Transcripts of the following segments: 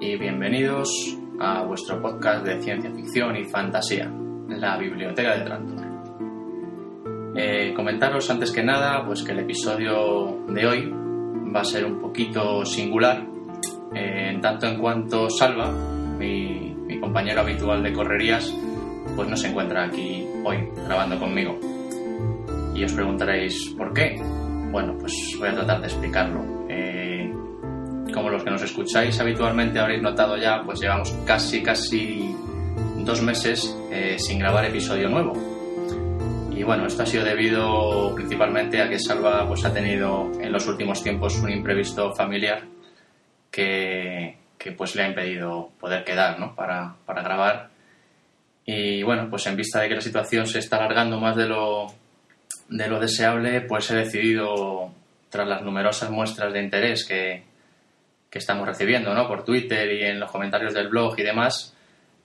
y bienvenidos a vuestro podcast de ciencia ficción y fantasía, la Biblioteca de Trantor. Eh, comentaros antes que nada pues que el episodio de hoy va a ser un poquito singular, eh, en tanto en cuanto Salva, mi, mi compañero habitual de correrías, pues no se encuentra aquí hoy grabando conmigo. Y os preguntaréis, ¿por qué? Bueno, pues voy a tratar de explicarlo. Que nos escucháis habitualmente habréis notado ya, pues llevamos casi, casi dos meses eh, sin grabar episodio nuevo. Y bueno, esto ha sido debido principalmente a que Salva pues, ha tenido en los últimos tiempos un imprevisto familiar que, que pues le ha impedido poder quedar ¿no? para, para grabar. Y bueno, pues en vista de que la situación se está alargando más de lo, de lo deseable, pues he decidido, tras las numerosas muestras de interés que, estamos recibiendo ¿no? por Twitter y en los comentarios del blog y demás,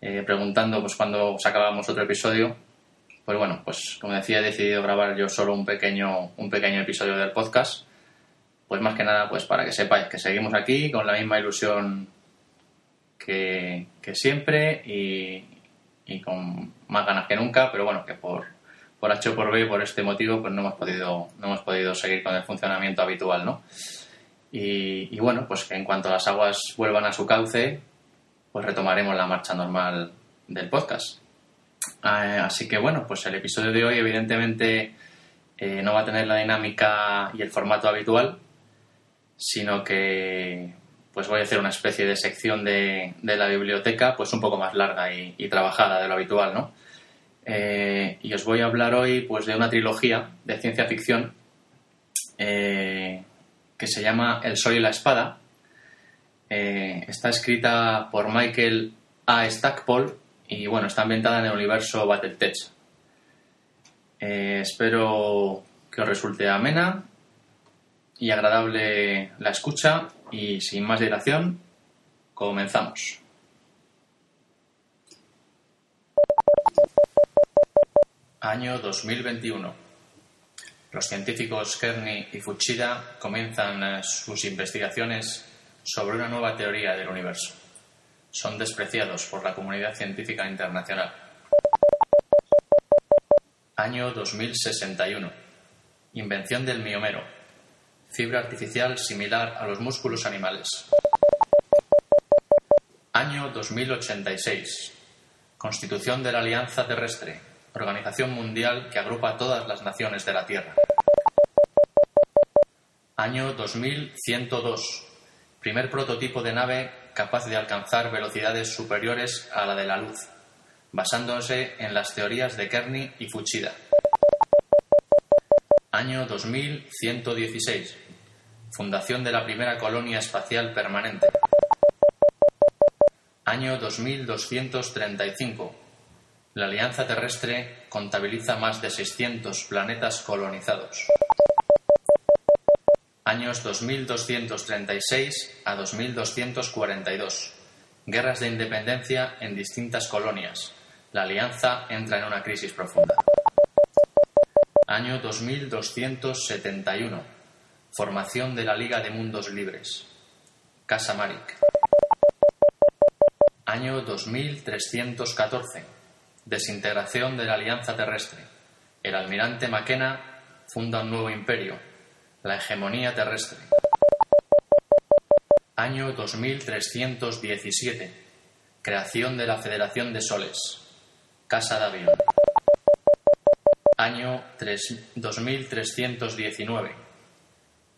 eh, preguntando pues cuándo sacábamos otro episodio, pues bueno, pues como decía, he decidido grabar yo solo un pequeño, un pequeño episodio del podcast, pues más que nada pues para que sepáis que seguimos aquí con la misma ilusión que, siempre y, con más ganas que nunca, pero bueno, que por, por H por B, por este motivo, pues no hemos podido, no hemos podido seguir con el funcionamiento habitual, ¿no? Y, bueno, pues que en cuanto las aguas vuelvan a su cauce, pues retomaremos la marcha normal del podcast. Eh, así que bueno, pues el episodio de hoy evidentemente eh, no va a tener la dinámica y el formato habitual, sino que pues voy a hacer una especie de sección de, de la biblioteca pues un poco más larga y, trabajada de lo habitual, ¿no? Eh, y os voy a hablar hoy pues de una trilogía de ciencia ficción que se llama El Sol y la Espada. Eh, está escrita por Michael A. Stackpole y bueno, está ambientada en el universo Battletech. Eh, espero que os resulte amena y agradable la escucha y sin más dilación, comenzamos. Año 2021. Los científicos Kearney y Fuchida comienzan eh, sus investigaciones sobre una nueva teoría del universo. Son despreciados por la comunidad científica internacional. Año 2061. Invención del miomero. Fibra artificial similar a los músculos animales. Año 2086. Constitución de la Alianza Terrestre, organización mundial que agrupa a todas las naciones de la Tierra. Año 2102. Primer prototipo de nave capaz de alcanzar velocidades superiores a la de la luz, basándose en las teorías de Kearney y Fuchida. Año 2116. Fundación de la primera colonia espacial permanente. Año 2235. La Alianza Terrestre contabiliza más de 600 planetas colonizados. Años 2236 a 2242. Guerras de independencia en distintas colonias. La Alianza entra en una crisis profunda. Año 2271. Formación de la Liga de Mundos Libres. Casa Marik. Año 2314. Desintegración de la Alianza Terrestre. El almirante McKenna funda un nuevo imperio, la hegemonía terrestre. Año 2317. Creación de la Federación de Soles. Casa Davion. Año 3, 2319.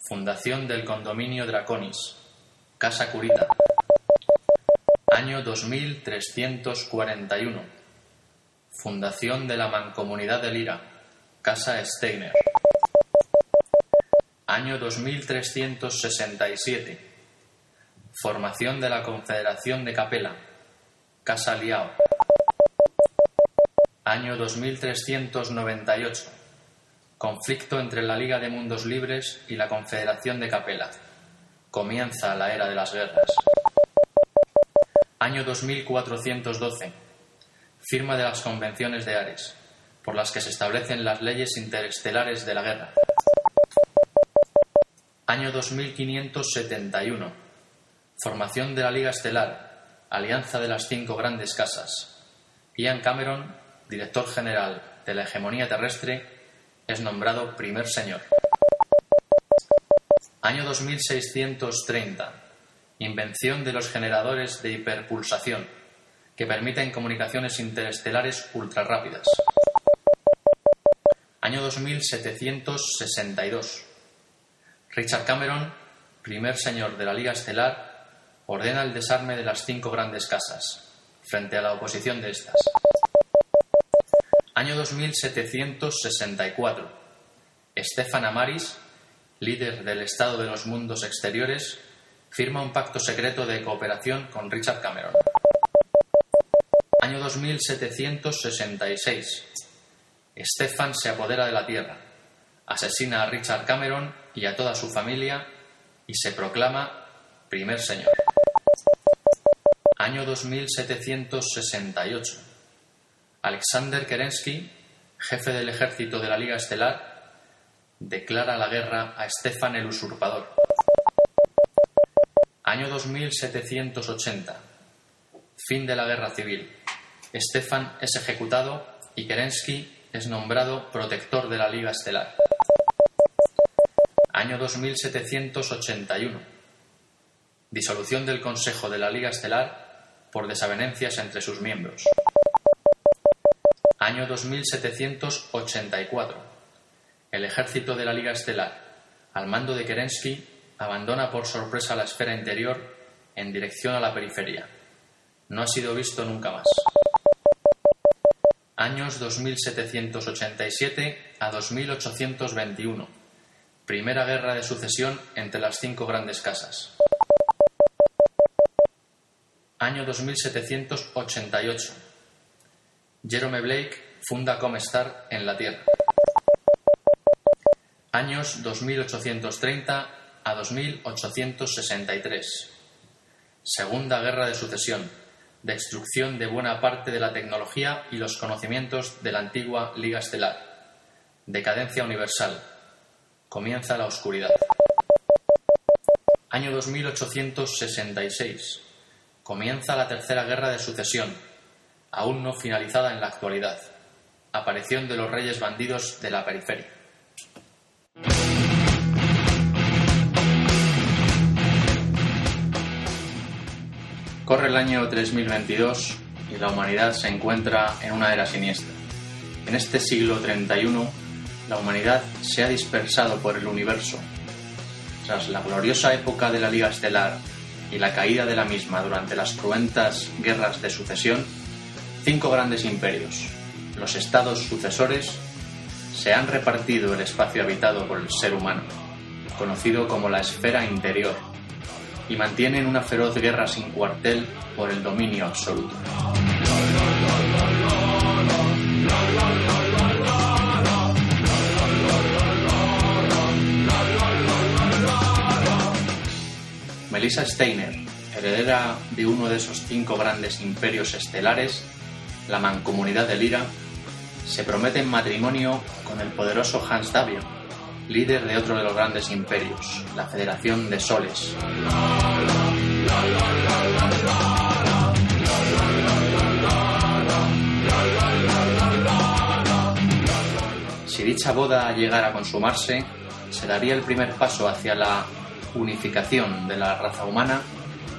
Fundación del condominio Draconis. Casa Curita. Año 2341. Fundación de la Mancomunidad de Lira. Casa Steiner. Año 2367. Formación de la Confederación de Capela. Casa Liao. Año 2398. Conflicto entre la Liga de Mundos Libres y la Confederación de Capela. Comienza la era de las guerras. Año 2412. Firma de las convenciones de Ares, por las que se establecen las leyes interestelares de la guerra. Año 2571. Formación de la Liga Estelar, alianza de las cinco grandes casas. Ian Cameron, director general de la hegemonía terrestre, es nombrado primer señor. Año 2630. Invención de los generadores de hiperpulsación, que permiten comunicaciones interestelares ultrarrápidas. Año 2762. Richard Cameron, primer señor de la Liga Estelar, ordena el desarme de las cinco grandes casas, frente a la oposición de estas. Año 2764. Stefan Amaris, líder del Estado de los Mundos Exteriores, firma un pacto secreto de cooperación con Richard Cameron. Año 2766. Stefan se apodera de la Tierra, asesina a Richard Cameron y a toda su familia y se proclama primer señor. Año 2768. Alexander Kerensky, jefe del ejército de la Liga Estelar, declara la guerra a Stefan el Usurpador. Año 2780. Fin de la guerra civil. Stefan es ejecutado y Kerensky es nombrado protector de la Liga Estelar. Año 2781. Disolución del Consejo de la Liga Estelar por desavenencias entre sus miembros. Año 2784. El ejército de la Liga Estelar, al mando de Kerensky, abandona por sorpresa la esfera interior en dirección a la periferia. No ha sido visto nunca más. Años 2787 a 2821. Primera guerra de sucesión entre las cinco grandes casas. Año 2788. Jerome Blake funda Comestar en la Tierra. Años 2830 a 2863. Segunda Guerra de Sucesión. Destrucción de buena parte de la tecnología y los conocimientos de la antigua Liga Estelar. Decadencia universal. Comienza la oscuridad. Año 2866. Comienza la Tercera Guerra de Sucesión, aún no finalizada en la actualidad. Aparición de los reyes bandidos de la periferia. Corre el año 3022 y la humanidad se encuentra en una era siniestra. En este siglo 31, la humanidad se ha dispersado por el universo. Tras la gloriosa época de la Liga Estelar y la caída de la misma durante las cruentas guerras de sucesión, cinco grandes imperios, los estados sucesores, se han repartido el espacio habitado por el ser humano, conocido como la esfera interior, y mantienen una feroz guerra sin cuartel por el dominio absoluto. Melissa Steiner, heredera de uno de esos cinco grandes imperios estelares, la Mancomunidad de Lira, se promete en matrimonio con el poderoso Hans Davion, líder de otro de los grandes imperios, la Federación de Soles. Si dicha boda llegara a consumarse, se daría el primer paso hacia la unificación de la raza humana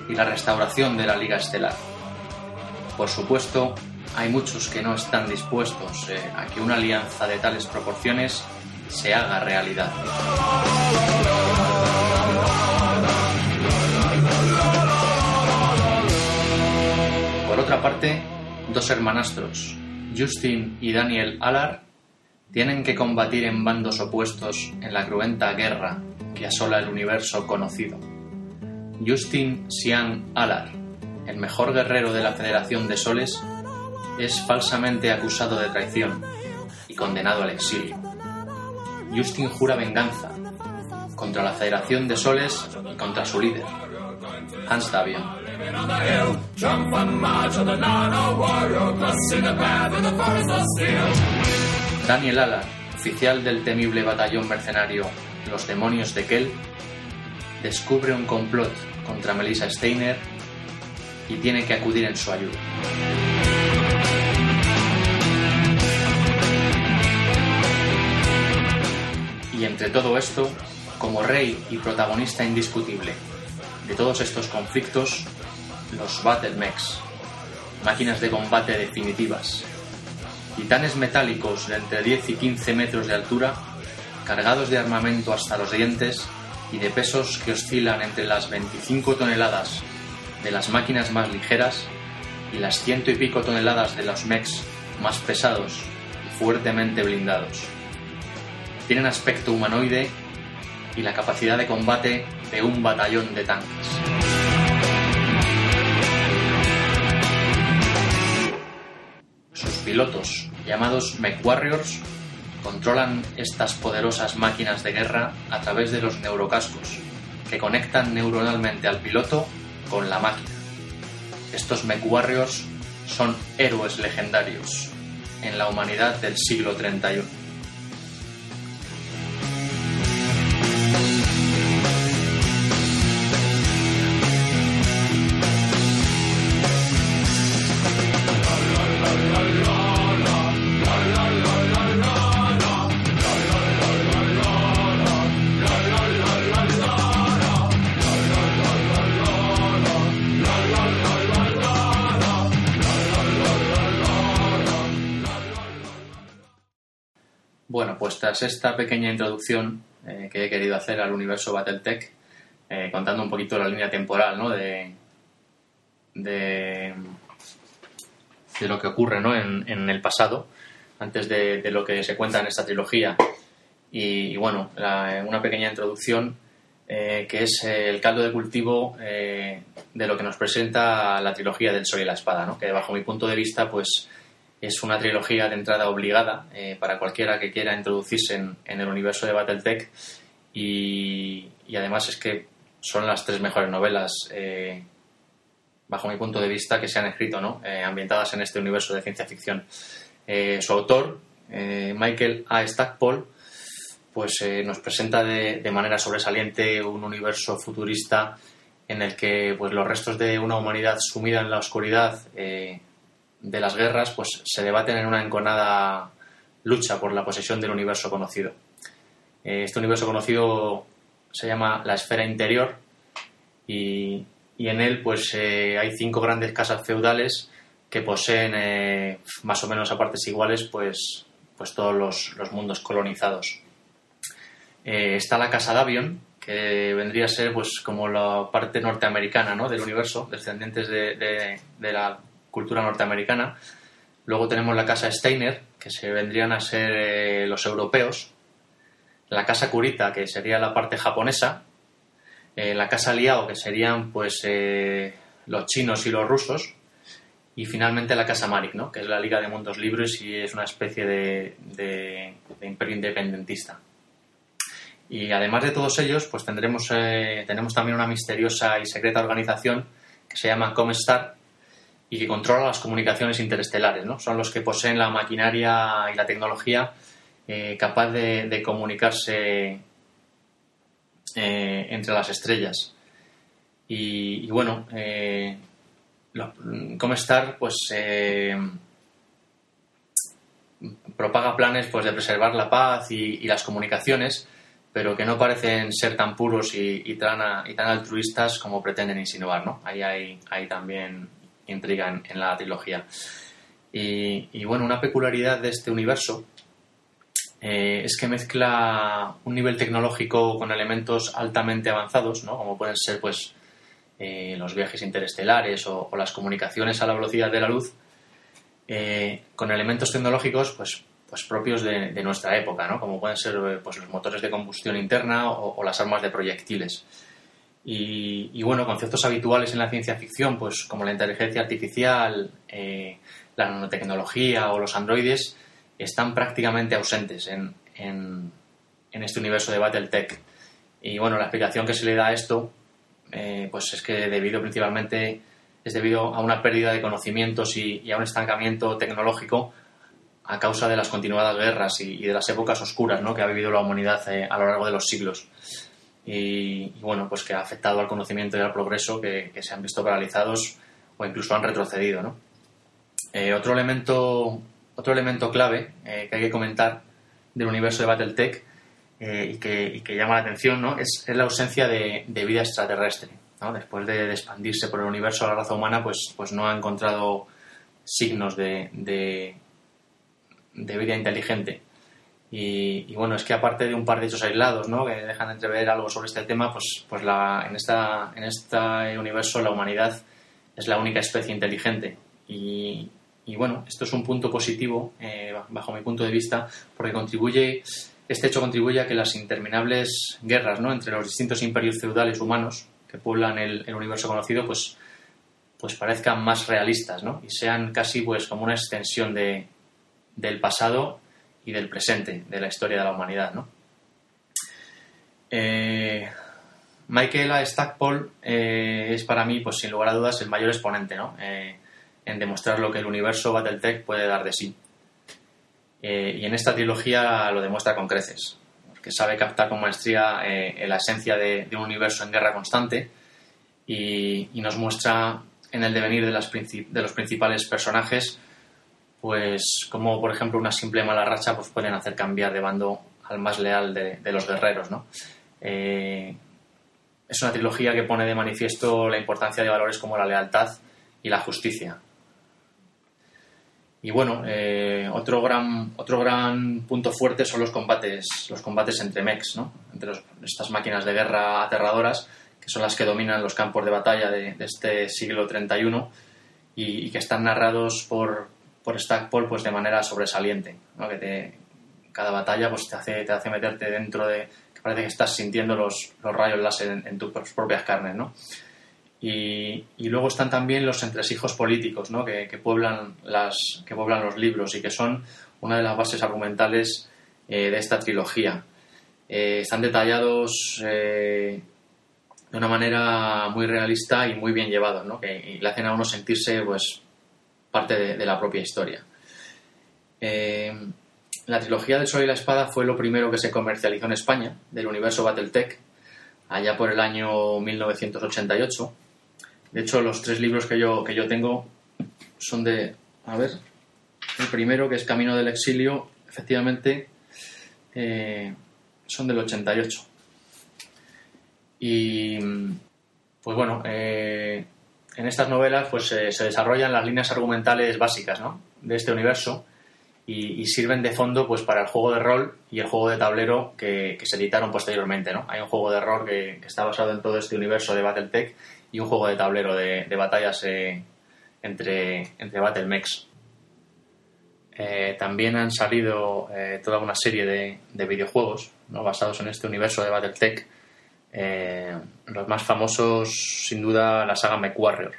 y la restauración de la Liga Estelar. Por supuesto, hay muchos que no están dispuestos eh, a que una alianza de tales proporciones se haga realidad. Por otra parte, dos hermanastros, Justin y Daniel Alar, tienen que combatir en bandos opuestos en la cruenta guerra que asola el universo conocido. Justin Sian Alar, el mejor guerrero de la Federación de Soles, es falsamente acusado de traición y condenado al exilio. Justin jura venganza contra la Federación de Soles y contra su líder, Hans Davion. Daniel Ala, oficial del temible batallón mercenario Los Demonios de Kel, descubre un complot contra Melissa Steiner y tiene que acudir en su ayuda. Y entre todo esto, como rey y protagonista indiscutible de todos estos conflictos, los Battle Mechs, máquinas de combate definitivas, titanes metálicos de entre 10 y 15 metros de altura, cargados de armamento hasta los dientes y de pesos que oscilan entre las 25 toneladas de las máquinas más ligeras y las ciento y pico toneladas de los mechs más pesados y fuertemente blindados. Tienen aspecto humanoide y la capacidad de combate de un batallón de tanques. Sus pilotos, llamados Mech Warriors, controlan estas poderosas máquinas de guerra a través de los neurocascos, que conectan neuronalmente al piloto con la máquina. Estos Mech Warriors son héroes legendarios en la humanidad del siglo 31. Pues tras esta pequeña introducción eh, que he querido hacer al universo Battletech, eh, contando un poquito la línea temporal de, de, lo que ocurre ¿no? en, el pasado, antes de, lo que se cuenta en esta trilogía, y, bueno, una pequeña introducción eh, que es el caldo de cultivo de lo que nos presenta la trilogía del Sol y la Espada, ¿no? que bajo mi punto de vista, pues es una trilogía de entrada obligada eh, para cualquiera que quiera introducirse en, el universo de Battletech y, además es que son las tres mejores novelas, eh, bajo mi punto de vista, que se han escrito, ¿no? Eh, ambientadas en este universo de ciencia ficción. su autor, Michael A. Stackpole, pues nos presenta de, de, manera sobresaliente un universo futurista en el que pues, los restos de una humanidad sumida en la oscuridad de las guerras pues se debaten en una enconada lucha por la posesión del universo conocido. Eh, este universo conocido se llama la esfera interior y, en él pues eh, hay cinco grandes casas feudales que poseen eh, más o menos a partes iguales pues, pues todos los, mundos colonizados. está la casa Davion, que vendría a ser pues como la parte norteamericana ¿no? del universo, descendientes de, de la cultura norteamericana. Luego tenemos la casa Steiner, que se vendrían a ser eh, los europeos. La casa Kurita, que sería la parte japonesa. Eh, la casa Liao, que serían pues eh, los chinos y los rusos. Y finalmente la casa Marik, ¿no? que es la Liga de Mundos Libres y es una especie de, imperio independentista. Y además de todos ellos, pues tendremos tenemos también una misteriosa y secreta organización que se llama Comstar, y que controla las comunicaciones interestelares. ¿no? Son los que poseen la maquinaria y la tecnología eh, capaz de, comunicarse eh, entre las estrellas. Y, bueno, eh, Comestar pues eh, propaga planes pues de preservar la paz y, las comunicaciones, pero que no parecen ser tan puros y, tan, y tan altruistas como pretenden insinuar. ¿no? Ahí hay, hay también intriga en, la trilogía. Y, bueno, una peculiaridad de este universo eh, es que mezcla un nivel tecnológico con elementos altamente avanzados, ¿no? como pueden ser pues, eh, los viajes interestelares o, las comunicaciones a la velocidad de la luz, eh, con elementos tecnológicos pues, pues propios de, nuestra época, ¿no? como pueden ser pues, los motores de combustión interna o las armas de proyectiles. Y, bueno, conceptos habituales en la ciencia ficción, pues como la inteligencia artificial, eh, la nanotecnología o los androides, están prácticamente ausentes en, en, este universo de Battletech. Y bueno, la explicación que se le da a esto, eh, pues es que debido principalmente es debido a una pérdida de conocimientos y, a un estancamiento tecnológico a causa de las continuadas guerras y, de las épocas oscuras ¿no? que ha vivido la humanidad eh, a lo largo de los siglos. Y, bueno, pues que ha afectado al conocimiento y al progreso que, se han visto paralizados o incluso han retrocedido, ¿no? Eh, otro, elemento, otro elemento clave eh, que hay que comentar del universo de Battletech eh, y, que, y, que, llama la atención ¿no? es, la ausencia de, vida extraterrestre. Después de, expandirse por el universo, la raza humana pues, pues no ha encontrado signos de, de, vida inteligente. Y, bueno, es que aparte de un par de hechos aislados ¿no? que dejan entrever algo sobre este tema, pues, pues la, en, esta, en este universo la humanidad es la única especie inteligente. Y, y bueno, esto es un punto positivo, eh, bajo mi punto de vista, porque contribuye, este hecho contribuye a que las interminables guerras ¿no? entre los distintos imperios feudales humanos que pueblan el, universo conocido, pues, pues parezcan más realistas, ¿no? Y sean casi pues como una extensión de, del pasado y del presente de la historia de la humanidad, ¿no? Eh, Michael A. Stackpole eh, es para mí, pues sin lugar a dudas, el mayor exponente, ¿no? en demostrar lo que el universo Battletech puede dar de sí. Eh, y en esta trilogía lo demuestra con creces, porque sabe captar con maestría eh, la esencia de, un universo en guerra constante y, nos muestra en el devenir de, las de, los principales personajes, pues como por ejemplo una simple mala racha pues pueden hacer cambiar de bando al más leal de, los guerreros. ¿no? Eh, es una trilogía que pone de manifiesto la importancia de valores como la lealtad y la justicia, y bueno, eh, otro, gran, otro gran punto fuerte son los combates, los combates entre mechs, ¿no? entre estas máquinas de guerra aterradoras, que son las que dominan los campos de batalla de, este siglo 31 y, que están narrados por, por Stackpole pues, de manera sobresaliente. ¿no? Que cada batalla pues, te, hace, te hace meterte dentro de. que parece que estás sintiendo los, los rayos láser en, en tus propias carnes. ¿no? Y, luego están también los entresijos políticos ¿no? que, pueblan las, que pueblan los libros y que son una de las bases argumentales eh, de esta trilogía. Eh, están detallados eh, de una manera muy realista y muy bien llevados, ¿no? que le hacen a uno sentirse pues, parte de, la propia historia. la trilogía del Sol y la Espada fue lo primero que se comercializó en España del universo Battletech allá por el año 1988 de hecho, los tres libros que yo, que yo tengo son de, a ver, el primero que es Camino del Exilio, efectivamente, eh, son del 88. Y, pues bueno, eh, en estas novelas pues se desarrollan las líneas argumentales básicas ¿no? de este universo y, sirven de fondo pues para el juego de rol y el juego de tablero que, se editaron posteriormente. ¿no? Hay un juego de rol que, está basado en todo este universo de Battletech y un juego de tablero de, batallas eh, entre, entre Battlemechs. Eh, también han salido eh, toda una serie de, videojuegos basados en este universo de Battletech. Los más famosos, sin duda, la saga MechWarrior.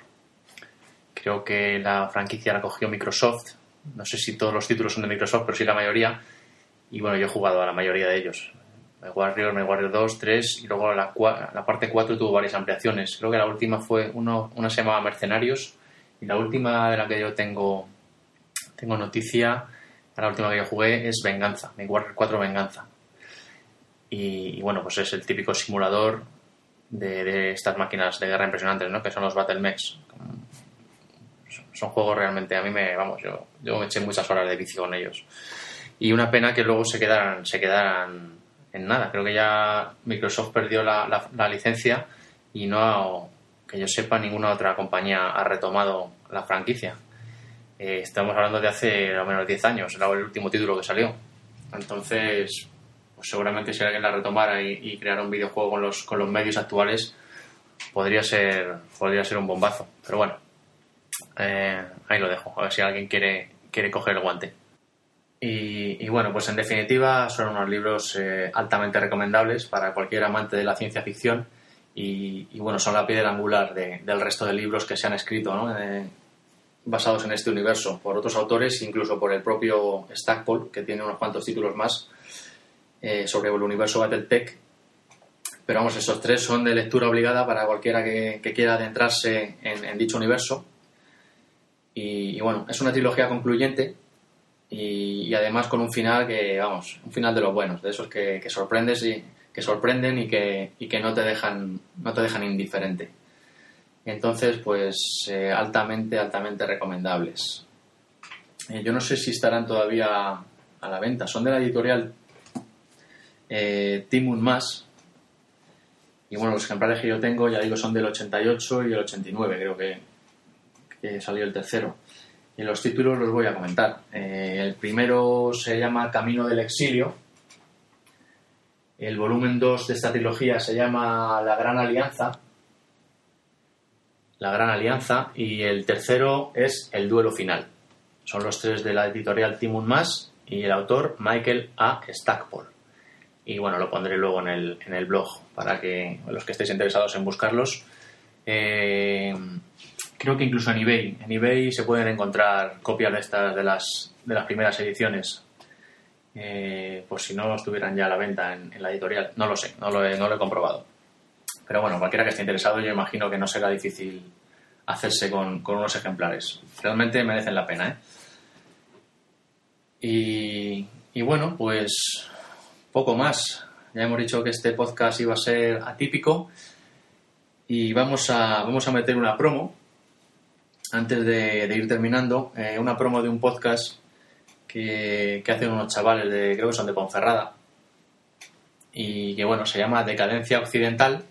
Creo que la franquicia la cogió Microsoft. No sé si todos los títulos son de Microsoft, pero sí la mayoría. Y bueno, yo he jugado a la mayoría de ellos. Warrior, My Warrior 2, 3 y luego la, la parte 4 tuvo varias ampliaciones. Creo que la última fue, uno, una se llamaba Mercenarios y la última de la que yo tengo, tengo noticia, la última que yo jugué es Venganza, My Warrior 4 Venganza. Y, bueno, pues es el típico simulador de, estas máquinas de guerra impresionantes, ¿no? Que son los Battle Mechs. Son juegos realmente, a mí me, vamos, yo, yo me eché muchas horas de vicio con ellos. Y una pena que luego se quedaran, se quedaran en nada. Creo que ya Microsoft perdió la, la, licencia y no, que yo sepa, ninguna otra compañía ha retomado la franquicia. Eh, estamos hablando de hace al menos 10 años, era el último título que salió. Entonces, seguramente si alguien la retomara y, creara un videojuego con los, con los medios actuales, podría ser, podría ser un bombazo. Pero bueno, eh, ahí lo dejo, a ver si alguien quiere, quiere coger el guante. Y, bueno, pues en definitiva son unos libros eh, altamente recomendables para cualquier amante de la ciencia ficción y, bueno, son la piedra angular del resto de libros que se han escrito eh, basados en este universo por otros autores, incluso por el propio Stackpole, que tiene unos cuantos títulos más eh, sobre el universo Battletech. Pero vamos, esos tres son de lectura obligada para cualquiera que, quiera adentrarse en, dicho universo. y bueno, es una trilogía concluyente y, además con un final que, vamos, un final de los buenos, de esos que, sorprendes y que sorprenden y que, y que no te dejan no te dejan indiferente. Entonces, pues eh, altamente, altamente recomendables. Eh, yo no sé si estarán todavía a la venta. Son de la editorial eh, Timun Más. Y bueno, los ejemplares que yo tengo, ya digo, son del 88 y el 89, creo que, salió el tercero. Y los títulos los voy a comentar. Eh, el primero se llama Camino del Exilio. El volumen 2 de esta trilogía se llama La Gran Alianza. La Gran Alianza. Y el tercero es El Duelo Final. Son los tres de la editorial Timun Más y el autor Michael A. Stackpole. Y bueno, lo pondré luego en el, en el blog para que los que estéis interesados en buscarlos. Eh, creo que incluso en eBay. En eBay se pueden encontrar copias de estas de las, de las primeras ediciones. Eh, por si no estuvieran ya a la venta en, en la editorial. No lo sé, no lo, he, no lo he comprobado. Pero bueno, cualquiera que esté interesado, yo imagino que no será difícil hacerse con, con unos ejemplares. Realmente merecen la pena, ¿eh? Y, y bueno, pues poco más. Ya hemos dicho que este podcast iba a ser atípico y vamos a, vamos a meter una promo antes de, ir terminando. eh, una promo de un podcast que, que hacen unos chavales de, creo que son de Ponferrada y que bueno, se llama Decadencia Occidental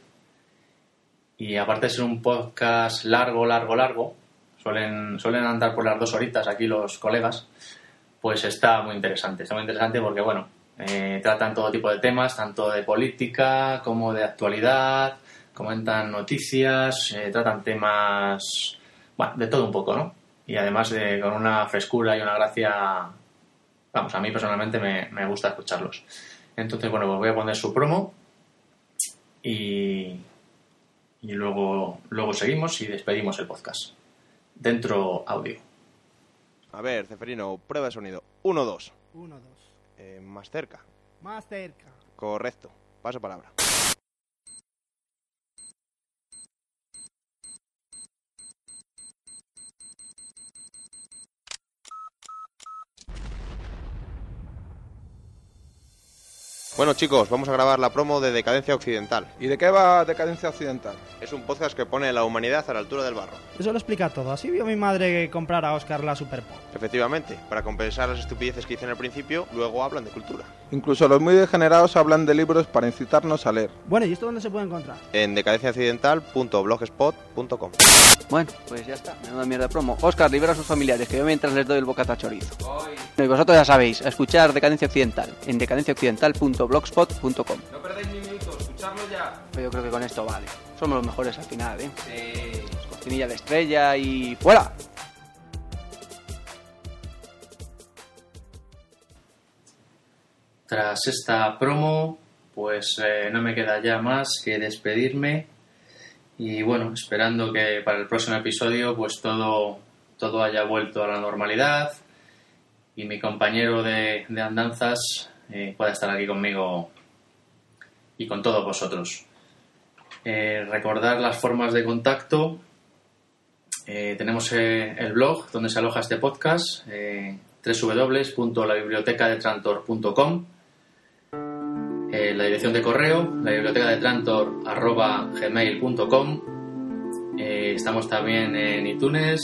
y aparte de ser un podcast largo, largo, largo, suelen, suelen andar por las dos horitas aquí los colegas, pues está muy interesante. Está muy interesante porque, bueno, eh, tratan todo tipo de temas, tanto de política como de actualidad, comentan noticias, eh, tratan temas, bueno, de todo un poco, ¿no? Y además de, con una frescura y una gracia, vamos, a mí personalmente me, me gusta escucharlos. Entonces, bueno, pues voy a poner su promo y, y luego, luego seguimos y despedimos el podcast. Dentro audio. A ver, Ceferino, prueba de sonido. 1, 2. Uno, dos. Eh, más cerca. Más cerca. Correcto. Paso palabra. Bueno chicos, vamos a grabar la promo de Decadencia Occidental. ¿Y de qué va Decadencia Occidental? Es un podcast que pone a la humanidad a la altura del barro. Eso lo explica todo. Así vio mi madre comprar a Oscar la Super Pop. Efectivamente, para compensar las estupideces que hice en el principio, luego hablan de cultura. Incluso los muy degenerados hablan de libros para incitarnos a leer. Bueno, ¿y esto dónde se puede encontrar? En decadenciaoccidental.blogspot.com Bueno, pues ya está, menuda mierda de promo. Oscar, libera a sus familiares, que yo mientras les doy el bocata chorizo. Y vosotros ya sabéis, a escuchar Decadencia Occidental, en decadenciaoccidental.blogspot.com. No perdáis ni un minuto, escuchadlo ya. Yo creo que con esto vale. Somos los mejores al final, ¿eh? Cortinilla de estrella y... ¡Fuera! Tras esta promo, pues eh, no me queda ya más que despedirme y bueno, esperando que para el próximo episodio pues todo, todo haya vuelto a la normalidad y mi compañero de, de andanzas eh, pueda estar aquí conmigo y con todos vosotros. Eh, recordar las formas de contacto. Eh, tenemos eh, el blog donde se aloja este podcast, www.labibliotecadetrantor.com la dirección de correo, la biblioteca de gmail.com. Estamos también en iTunes,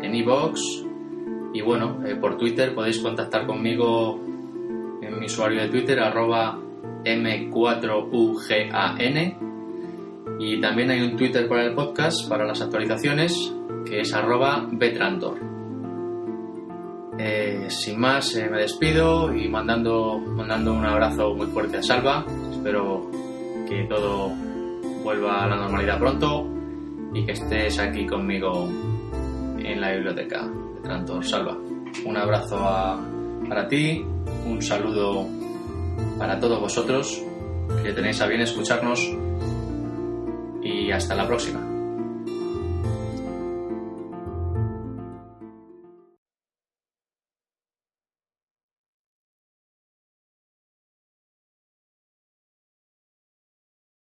en iVoox y bueno, por Twitter podéis contactar conmigo en mi usuario de Twitter arroba m4ugan y también hay un Twitter para el podcast, para las actualizaciones, que es arroba betrantor. Eh, sin más, eh, me despido y mandando, mandando un abrazo muy fuerte a Salva. Espero que todo vuelva a la normalidad pronto y que estés aquí conmigo en la biblioteca de. Salva, un abrazo a- para ti, un saludo para todos vosotros que tenéis a bien escucharnos y hasta la próxima.